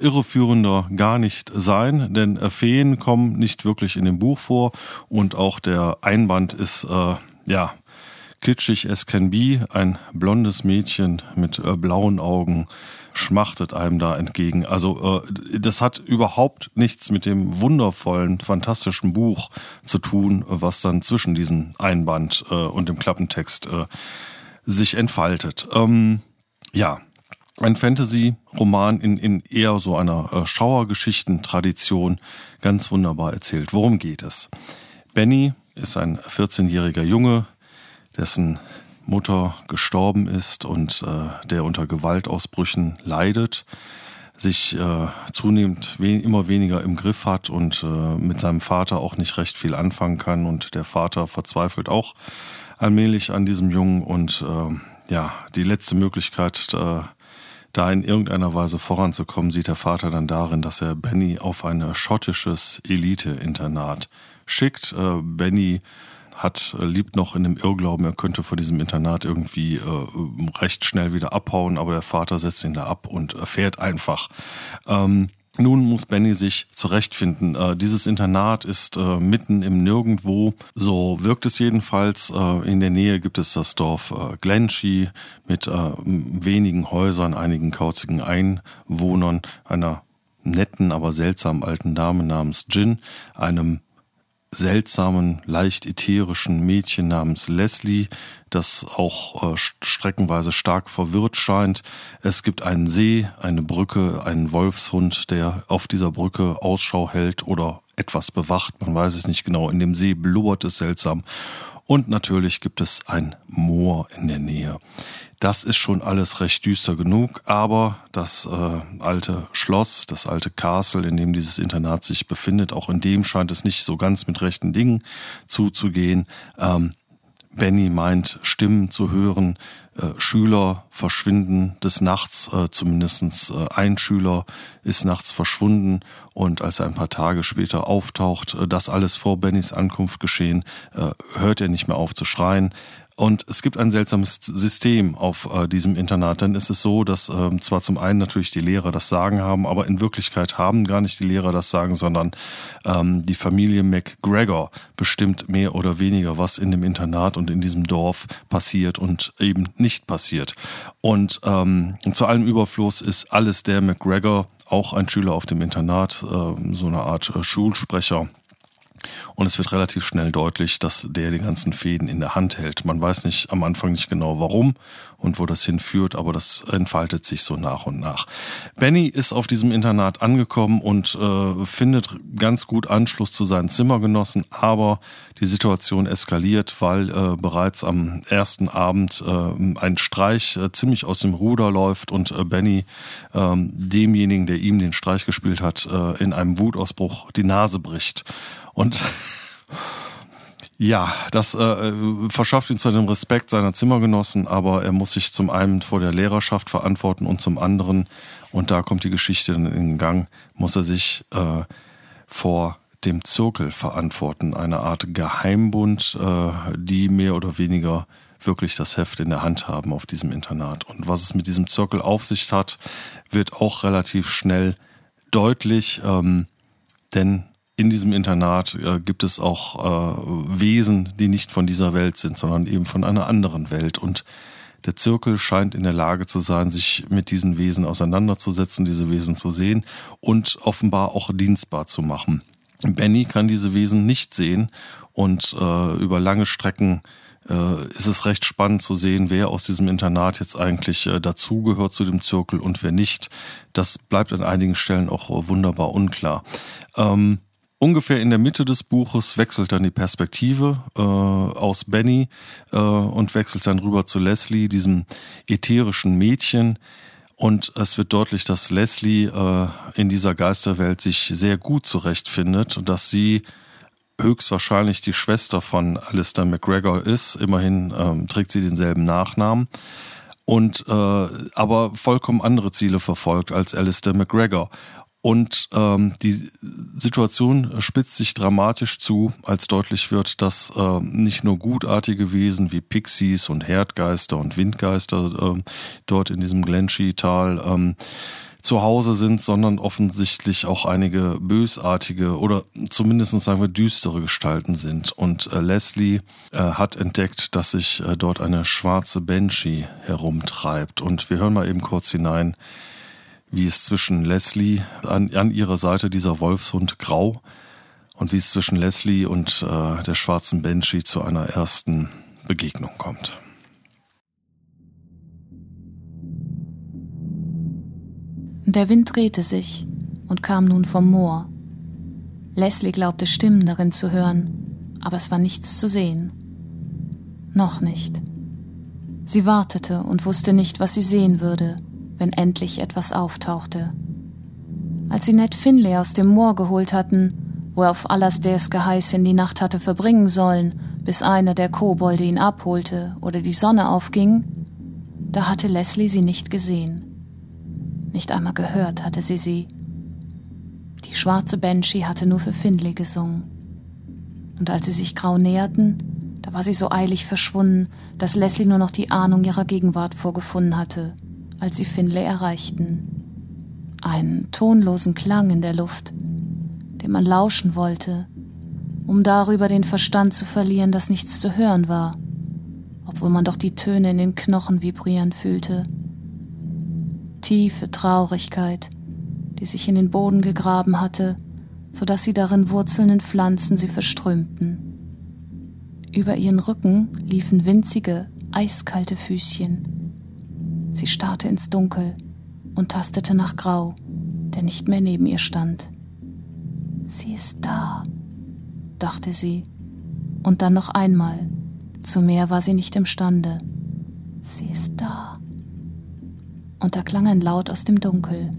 äh, irreführender gar nicht sein, denn äh, Feen kommen nicht wirklich in dem Buch vor und auch der Einband ist äh, ja kitschig as can be, ein blondes Mädchen mit äh, blauen Augen schmachtet einem da entgegen. Also äh, das hat überhaupt nichts mit dem wundervollen, fantastischen Buch zu tun, was dann zwischen diesen Einband äh, und dem Klappentext äh, sich entfaltet. Ähm, ja, ein Fantasy-Roman in, in eher so einer äh, Schauergeschichten-Tradition, ganz wunderbar erzählt. Worum geht es? Benny ist ein 14-jähriger Junge, dessen Mutter gestorben ist und äh, der unter Gewaltausbrüchen leidet, sich äh, zunehmend we immer weniger im Griff hat und äh, mit seinem Vater auch nicht recht viel anfangen kann und der Vater verzweifelt auch allmählich an diesem Jungen und äh, ja, die letzte Möglichkeit, da in irgendeiner Weise voranzukommen, sieht der Vater dann darin, dass er Benny auf ein schottisches Elite-Internat schickt. Äh, Benny hat, äh, liebt noch in dem Irrglauben, er könnte von diesem Internat irgendwie äh, recht schnell wieder abhauen, aber der Vater setzt ihn da ab und fährt einfach. Ähm, nun muss Benny sich zurechtfinden. Äh, dieses Internat ist äh, mitten im Nirgendwo. So wirkt es jedenfalls. Äh, in der Nähe gibt es das Dorf äh, Glenshee mit äh, wenigen Häusern, einigen kauzigen Einwohnern, einer netten, aber seltsamen alten Dame namens Jin, einem seltsamen, leicht ätherischen Mädchen namens Leslie, das auch äh, streckenweise stark verwirrt scheint. Es gibt einen See, eine Brücke, einen Wolfshund, der auf dieser Brücke Ausschau hält oder etwas bewacht, man weiß es nicht genau. In dem See blubbert es seltsam. Und natürlich gibt es ein Moor in der Nähe. Das ist schon alles recht düster genug, aber das äh, alte Schloss, das alte Castle, in dem dieses Internat sich befindet, auch in dem scheint es nicht so ganz mit rechten Dingen zuzugehen. Ähm, Benny meint, Stimmen zu hören, äh, Schüler verschwinden des Nachts, äh, zumindest äh, ein Schüler ist nachts verschwunden und als er ein paar Tage später auftaucht, äh, das alles vor Bennys Ankunft geschehen, äh, hört er nicht mehr auf zu schreien. Und es gibt ein seltsames System auf äh, diesem Internat. Denn es ist so, dass ähm, zwar zum einen natürlich die Lehrer das Sagen haben, aber in Wirklichkeit haben gar nicht die Lehrer das Sagen, sondern ähm, die Familie McGregor bestimmt mehr oder weniger, was in dem Internat und in diesem Dorf passiert und eben nicht passiert. Und ähm, zu allem Überfluss ist alles der McGregor, auch ein Schüler auf dem Internat, äh, so eine Art äh, Schulsprecher und es wird relativ schnell deutlich, dass der die ganzen Fäden in der Hand hält. Man weiß nicht am Anfang nicht genau warum und wo das hinführt, aber das entfaltet sich so nach und nach. Benny ist auf diesem Internat angekommen und äh, findet ganz gut Anschluss zu seinen Zimmergenossen, aber die Situation eskaliert, weil äh, bereits am ersten Abend äh, ein Streich äh, ziemlich aus dem Ruder läuft und äh, Benny ähm, demjenigen, der ihm den Streich gespielt hat, äh, in einem Wutausbruch die Nase bricht. Und ja, das äh, verschafft ihm zwar den Respekt seiner Zimmergenossen, aber er muss sich zum einen vor der Lehrerschaft verantworten und zum anderen, und da kommt die Geschichte in Gang, muss er sich äh, vor dem Zirkel verantworten, eine Art Geheimbund, äh, die mehr oder weniger wirklich das Heft in der Hand haben auf diesem Internat. Und was es mit diesem Zirkel auf sich hat, wird auch relativ schnell deutlich, ähm, denn in diesem Internat äh, gibt es auch äh, Wesen, die nicht von dieser Welt sind, sondern eben von einer anderen Welt. Und der Zirkel scheint in der Lage zu sein, sich mit diesen Wesen auseinanderzusetzen, diese Wesen zu sehen und offenbar auch dienstbar zu machen. Benny kann diese Wesen nicht sehen und äh, über lange Strecken äh, ist es recht spannend zu sehen, wer aus diesem Internat jetzt eigentlich äh, dazugehört zu dem Zirkel und wer nicht. Das bleibt an einigen Stellen auch wunderbar unklar. Ähm, Ungefähr in der Mitte des Buches wechselt dann die Perspektive äh, aus Benny äh, und wechselt dann rüber zu Leslie, diesem ätherischen Mädchen. Und es wird deutlich, dass Leslie äh, in dieser Geisterwelt sich sehr gut zurechtfindet und dass sie höchstwahrscheinlich die Schwester von Alistair McGregor ist. Immerhin ähm, trägt sie denselben Nachnamen und äh, aber vollkommen andere Ziele verfolgt als Alistair McGregor. Und ähm, die Situation spitzt sich dramatisch zu, als deutlich wird, dass äh, nicht nur gutartige Wesen wie Pixies und Herdgeister und Windgeister äh, dort in diesem Glenshee-Tal ähm, zu Hause sind, sondern offensichtlich auch einige bösartige oder zumindest sagen wir düstere Gestalten sind. Und äh, Leslie äh, hat entdeckt, dass sich äh, dort eine schwarze Banshee herumtreibt. Und wir hören mal eben kurz hinein, wie es zwischen Leslie an, an ihrer Seite dieser Wolfshund Grau und wie es zwischen Leslie und äh, der schwarzen Banshee zu einer ersten Begegnung kommt. Der Wind drehte sich und kam nun vom Moor. Leslie glaubte Stimmen darin zu hören, aber es war nichts zu sehen. Noch nicht. Sie wartete und wusste nicht, was sie sehen würde – wenn endlich etwas auftauchte. Als sie Ned Finlay aus dem Moor geholt hatten, wo er auf Alasdaires Geheiß in die Nacht hatte verbringen sollen, bis einer der Kobolde ihn abholte oder die Sonne aufging, da hatte Leslie sie nicht gesehen. Nicht einmal gehört hatte sie sie. Die schwarze Banshee hatte nur für Finlay gesungen. Und als sie sich grau näherten, da war sie so eilig verschwunden, dass Leslie nur noch die Ahnung ihrer Gegenwart vorgefunden hatte als sie Finlay erreichten. Einen tonlosen Klang in der Luft, dem man lauschen wollte, um darüber den Verstand zu verlieren, dass nichts zu hören war, obwohl man doch die Töne in den Knochen vibrieren fühlte. Tiefe Traurigkeit, die sich in den Boden gegraben hatte, so dass sie darin wurzelnden Pflanzen sie verströmten. Über ihren Rücken liefen winzige, eiskalte Füßchen. Sie starrte ins Dunkel und tastete nach Grau, der nicht mehr neben ihr stand. Sie ist da, dachte sie, und dann noch einmal. Zu mehr war sie nicht imstande. Sie ist da. Und da klang ein Laut aus dem Dunkel.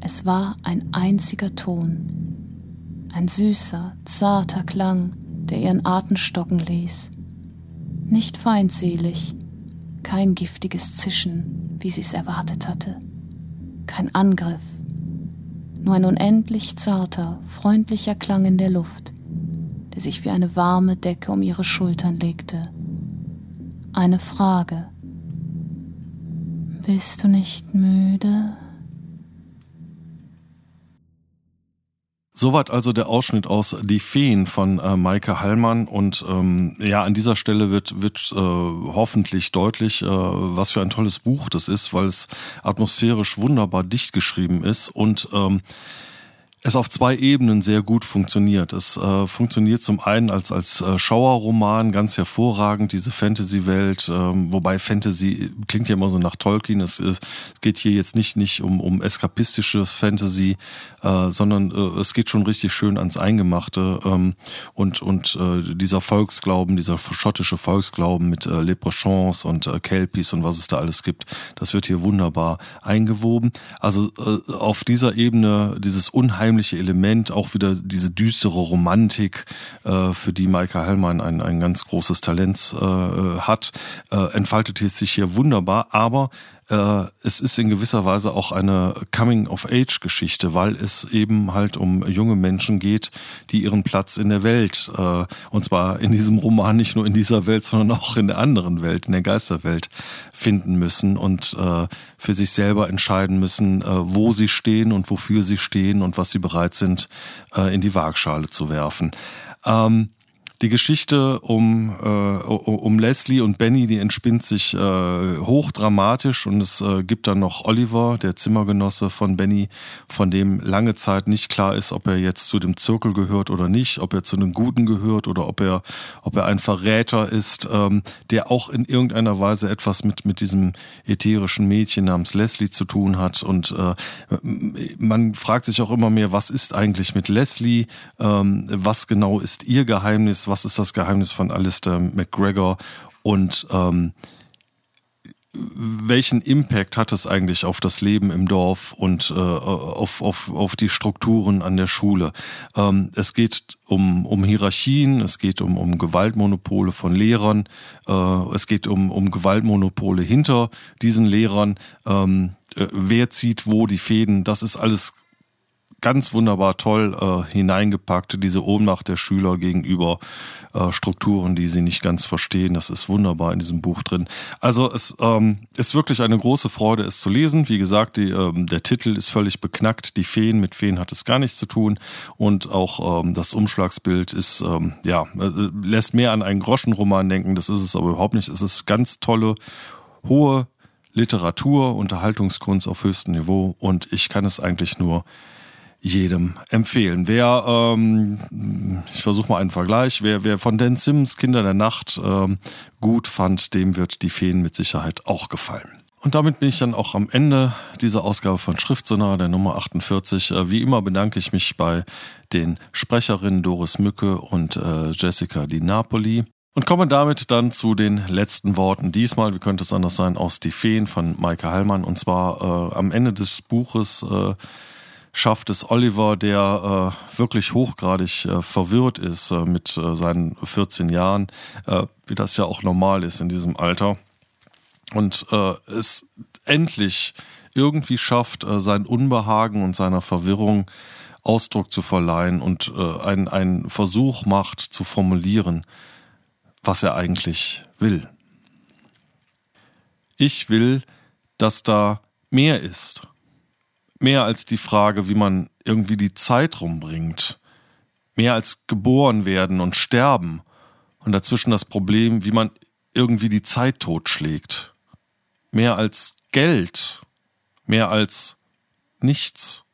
Es war ein einziger Ton, ein süßer, zarter Klang, der ihren Atem stocken ließ. Nicht feindselig, kein giftiges Zischen, wie sie es erwartet hatte, kein Angriff, nur ein unendlich zarter, freundlicher Klang in der Luft, der sich wie eine warme Decke um ihre Schultern legte. Eine Frage. Bist du nicht müde? Soweit also der Ausschnitt aus Die Feen von äh, Maike Hallmann und ähm, ja, an dieser Stelle wird, wird äh, hoffentlich deutlich, äh, was für ein tolles Buch das ist, weil es atmosphärisch wunderbar dicht geschrieben ist und ähm, es auf zwei Ebenen sehr gut funktioniert. Es äh, funktioniert zum einen als als äh, Schauerroman ganz hervorragend diese Fantasy-Welt, ähm, wobei Fantasy klingt ja immer so nach Tolkien. Es, es geht hier jetzt nicht nicht um um eskapistische Fantasy, äh, sondern äh, es geht schon richtig schön ans Eingemachte ähm, und und äh, dieser Volksglauben, dieser schottische Volksglauben mit äh, Leprechauns und äh, Kelpies und was es da alles gibt, das wird hier wunderbar eingewoben. Also äh, auf dieser Ebene dieses unheimliche unheimliche Element, auch wieder diese düstere Romantik, äh, für die Maike Hellmann ein, ein ganz großes Talent äh, hat, äh, entfaltet sich hier wunderbar, aber äh, es ist in gewisser Weise auch eine Coming-of-Age-Geschichte, weil es eben halt um junge Menschen geht, die ihren Platz in der Welt, äh, und zwar in diesem Roman nicht nur in dieser Welt, sondern auch in der anderen Welt, in der Geisterwelt, finden müssen und äh, für sich selber entscheiden müssen, wo sie stehen und wofür sie stehen und was sie bereit sind, in die Waagschale zu werfen. Ähm, die Geschichte um, äh, um Leslie und Benny, die entspinnt sich äh, hochdramatisch und es äh, gibt dann noch Oliver, der Zimmergenosse von Benny, von dem lange Zeit nicht klar ist, ob er jetzt zu dem Zirkel gehört oder nicht, ob er zu den Guten gehört oder ob er, ob er ein Verräter ist, ähm, der auch in irgendeiner Weise etwas mit, mit diesem ätherischen Mädchen namens Leslie zu tun hat. Und äh, man fragt sich auch immer mehr, was ist eigentlich mit Leslie? Ähm, was genau ist ihr Geheimnis? Was ist das Geheimnis von Alistair McGregor und ähm, welchen Impact hat es eigentlich auf das Leben im Dorf und äh, auf, auf, auf die Strukturen an der Schule? Ähm, es geht um, um Hierarchien, es geht um, um Gewaltmonopole von Lehrern, äh, es geht um, um Gewaltmonopole hinter diesen Lehrern. Ähm, äh, wer zieht wo die Fäden? Das ist alles ganz wunderbar toll äh, hineingepackt, diese Ohnmacht der Schüler gegenüber äh, Strukturen, die sie nicht ganz verstehen. Das ist wunderbar in diesem Buch drin. Also es ähm, ist wirklich eine große Freude, es zu lesen. Wie gesagt, die, ähm, der Titel ist völlig beknackt. Die Feen, mit Feen hat es gar nichts zu tun. Und auch ähm, das Umschlagsbild ist, ähm, ja, äh, lässt mehr an einen Groschenroman denken. Das ist es aber überhaupt nicht. Es ist ganz tolle, hohe Literatur, Unterhaltungskunst auf höchstem Niveau und ich kann es eigentlich nur jedem empfehlen. Wer, ähm, ich versuche mal einen Vergleich, wer, wer von Dan Sims Kinder der Nacht ähm, gut fand, dem wird die Feen mit Sicherheit auch gefallen. Und damit bin ich dann auch am Ende dieser Ausgabe von Schriftsonar, der Nummer 48. Äh, wie immer bedanke ich mich bei den Sprecherinnen Doris Mücke und äh, Jessica Di Napoli. Und komme damit dann zu den letzten Worten. Diesmal, wie könnte es anders sein, aus Die Feen von Maike Hallmann. Und zwar äh, am Ende des Buches äh, schafft es Oliver, der äh, wirklich hochgradig äh, verwirrt ist äh, mit äh, seinen 14 Jahren, äh, wie das ja auch normal ist in diesem Alter, und äh, es endlich irgendwie schafft, sein Unbehagen und seiner Verwirrung Ausdruck zu verleihen und einen, einen Versuch macht zu formulieren, was er eigentlich will. Ich will, dass da mehr ist mehr als die Frage, wie man irgendwie die Zeit rumbringt. Mehr als geboren werden und sterben. Und dazwischen das Problem, wie man irgendwie die Zeit totschlägt. Mehr als Geld. Mehr als nichts.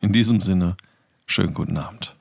In diesem Sinne, schönen guten Abend.